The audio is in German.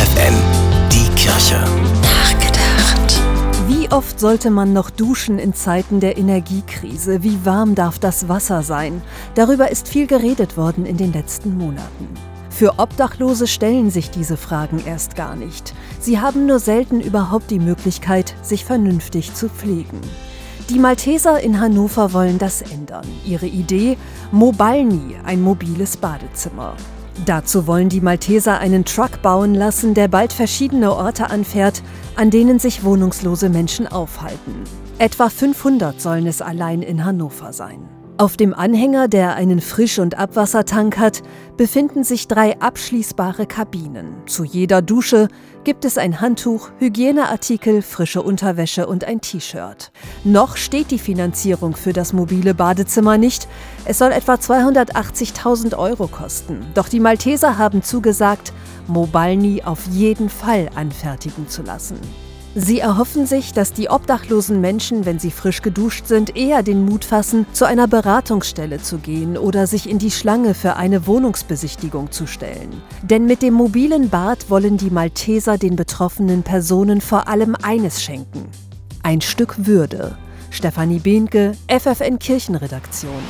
FFN, die Kirche. Nachgedacht. Wie oft sollte man noch duschen in Zeiten der Energiekrise? Wie warm darf das Wasser sein? Darüber ist viel geredet worden in den letzten Monaten. Für Obdachlose stellen sich diese Fragen erst gar nicht. Sie haben nur selten überhaupt die Möglichkeit, sich vernünftig zu pflegen. Die Malteser in Hannover wollen das ändern. Ihre Idee? Mobalni, ein mobiles Badezimmer. Dazu wollen die Malteser einen Truck bauen lassen, der bald verschiedene Orte anfährt, an denen sich wohnungslose Menschen aufhalten. Etwa 500 sollen es allein in Hannover sein. Auf dem Anhänger, der einen Frisch- und Abwassertank hat, befinden sich drei abschließbare Kabinen. Zu jeder Dusche gibt es ein Handtuch, Hygieneartikel, frische Unterwäsche und ein T-Shirt. Noch steht die Finanzierung für das mobile Badezimmer nicht. Es soll etwa 280.000 Euro kosten. Doch die Malteser haben zugesagt, Mobalni auf jeden Fall anfertigen zu lassen. Sie erhoffen sich, dass die obdachlosen Menschen, wenn sie frisch geduscht sind, eher den Mut fassen, zu einer Beratungsstelle zu gehen oder sich in die Schlange für eine Wohnungsbesichtigung zu stellen. Denn mit dem mobilen Bad wollen die Malteser den betroffenen Personen vor allem eines schenken. Ein Stück Würde. Stefanie Behnke, FFN Kirchenredaktion.